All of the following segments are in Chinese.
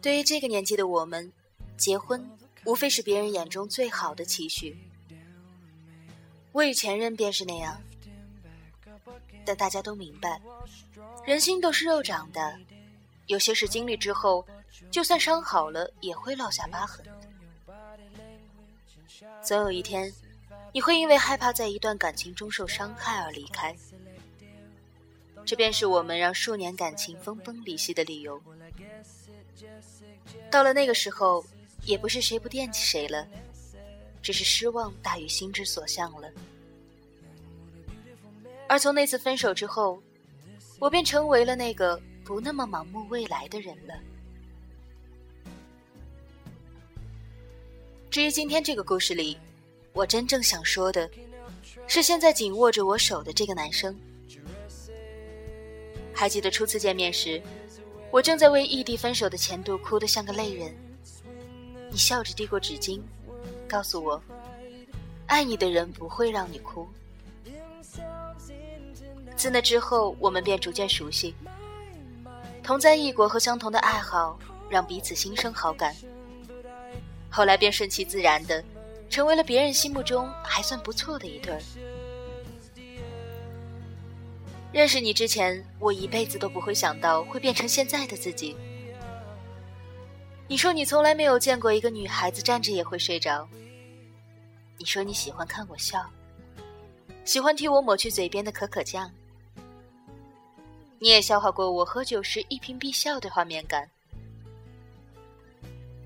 对于这个年纪的我们，结婚无非是别人眼中最好的期许。我与前任便是那样，但大家都明白，人心都是肉长的，有些事经历之后，就算伤好了，也会落下疤痕。总有一天，你会因为害怕在一段感情中受伤害而离开。这便是我们让数年感情分崩离析的理由。到了那个时候，也不是谁不惦记谁了，只是失望大于心之所向了。而从那次分手之后，我便成为了那个不那么盲目未来的人了。至于今天这个故事里，我真正想说的，是现在紧握着我手的这个男生。还记得初次见面时，我正在为异地分手的前度哭得像个泪人。你笑着递过纸巾，告诉我，爱你的人不会让你哭。自那之后，我们便逐渐熟悉，同在异国和相同的爱好让彼此心生好感。后来便顺其自然的，成为了别人心目中还算不错的一对儿。认识你之前，我一辈子都不会想到会变成现在的自己。你说你从来没有见过一个女孩子站着也会睡着。你说你喜欢看我笑，喜欢替我抹去嘴边的可可酱。你也笑话过我喝酒时一颦必笑的画面感。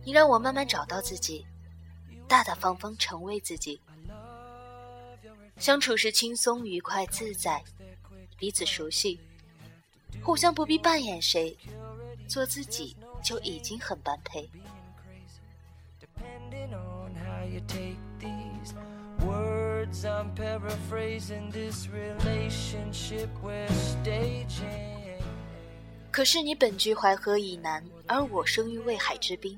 你让我慢慢找到自己，大大方方成为自己，相处时轻松愉快自在。彼此熟悉，互相不必扮演谁，做自己就已经很般配。可是你本居淮河以南，而我生于渭海之滨。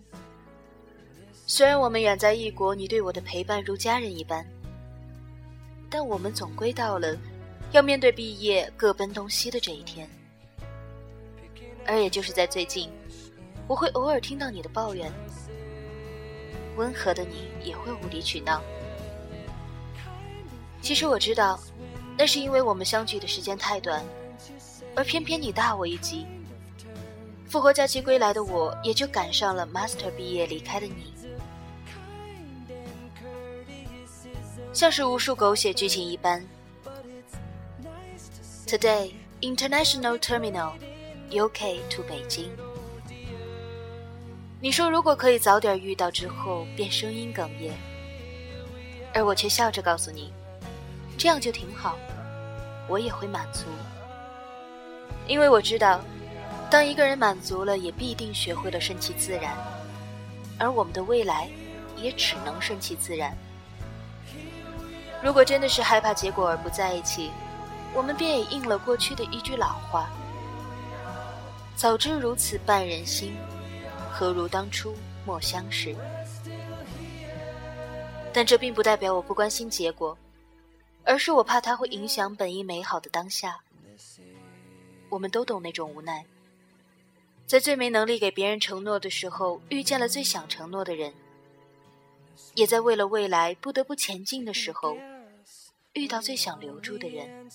虽然我们远在异国，你对我的陪伴如家人一般，但我们总归到了。要面对毕业各奔东西的这一天，而也就是在最近，我会偶尔听到你的抱怨。温和的你也会无理取闹。其实我知道，那是因为我们相聚的时间太短，而偏偏你大我一级。复活假期归来的我，也就赶上了 master 毕业离开的你，像是无数狗血剧情一般。Today, International Terminal, UK to 北京。你说如果可以早点遇到，之后便声音哽咽，而我却笑着告诉你，这样就挺好，我也会满足。因为我知道，当一个人满足了，也必定学会了顺其自然，而我们的未来也只能顺其自然。如果真的是害怕结果而不在一起。我们便也应了过去的一句老话：“早知如此绊人心，何如当初莫相识。”但这并不代表我不关心结果，而是我怕它会影响本应美好的当下。我们都懂那种无奈，在最没能力给别人承诺的时候，遇见了最想承诺的人；也在为了未来不得不前进的时候。遇到最想留住的人。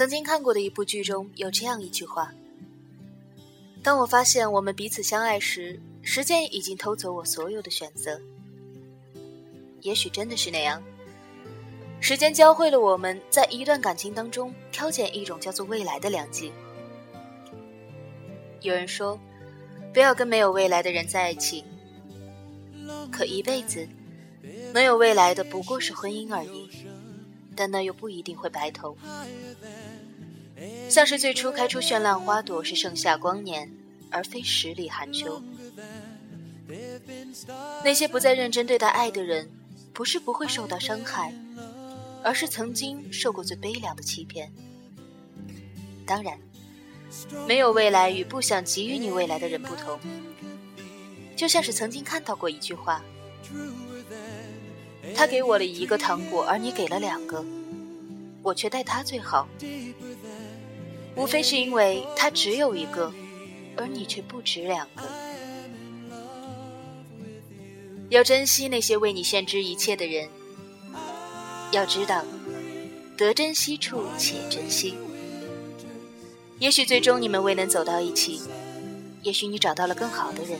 曾经看过的一部剧中有这样一句话：“当我发现我们彼此相爱时，时间已经偷走我所有的选择。”也许真的是那样。时间教会了我们在一段感情当中挑拣一种叫做未来的良机。有人说，不要跟没有未来的人在一起。可一辈子没有未来的不过是婚姻而已，但那又不一定会白头。像是最初开出绚烂花朵是盛夏光年，而非十里寒秋。那些不再认真对待爱的人，不是不会受到伤害。而是曾经受过最悲凉的欺骗。当然，没有未来与不想给予你未来的人不同。就像是曾经看到过一句话：“他给我了一个糖果，而你给了两个，我却待他最好。无非是因为他只有一个，而你却不止两个。要珍惜那些为你献之一切的人。”要知道，得珍惜处且珍惜。也许最终你们未能走到一起，也许你找到了更好的人，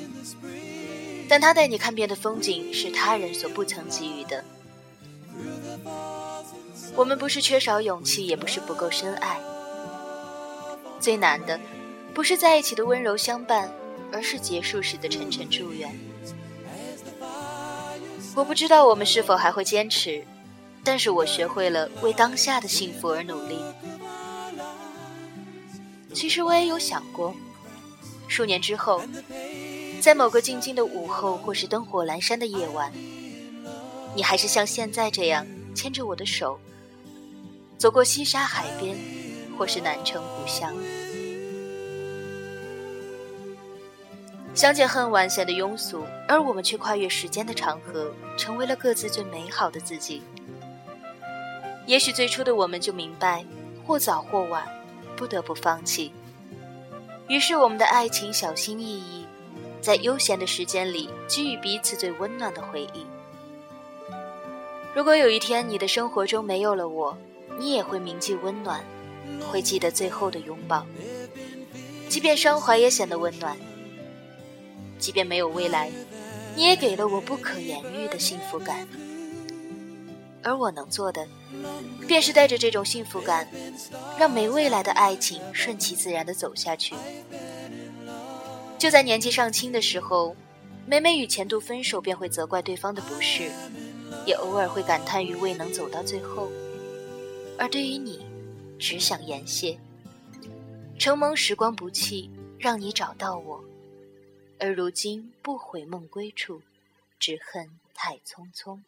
但他带你看遍的风景是他人所不曾给予的。我们不是缺少勇气，也不是不够深爱。最难的，不是在一起的温柔相伴，而是结束时的沉沉祝愿。我不知道我们是否还会坚持。但是我学会了为当下的幸福而努力。其实我也有想过，数年之后，在某个静静的午后，或是灯火阑珊的夜晚，你还是像现在这样牵着我的手，走过西沙海边，或是南城故乡。相见恨晚显得庸俗，而我们却跨越时间的长河，成为了各自最美好的自己。也许最初的我们就明白，或早或晚，不得不放弃。于是我们的爱情小心翼翼，在悠闲的时间里给予彼此最温暖的回忆。如果有一天你的生活中没有了我，你也会铭记温暖，会记得最后的拥抱。即便伤怀也显得温暖。即便没有未来，你也给了我不可言喻的幸福感。而我能做的，便是带着这种幸福感，让没未来的爱情顺其自然的走下去。就在年纪尚轻的时候，每每与前度分手，便会责怪对方的不是，也偶尔会感叹于未能走到最后。而对于你，只想言谢。承蒙时光不弃，让你找到我，而如今不悔梦归处，只恨太匆匆。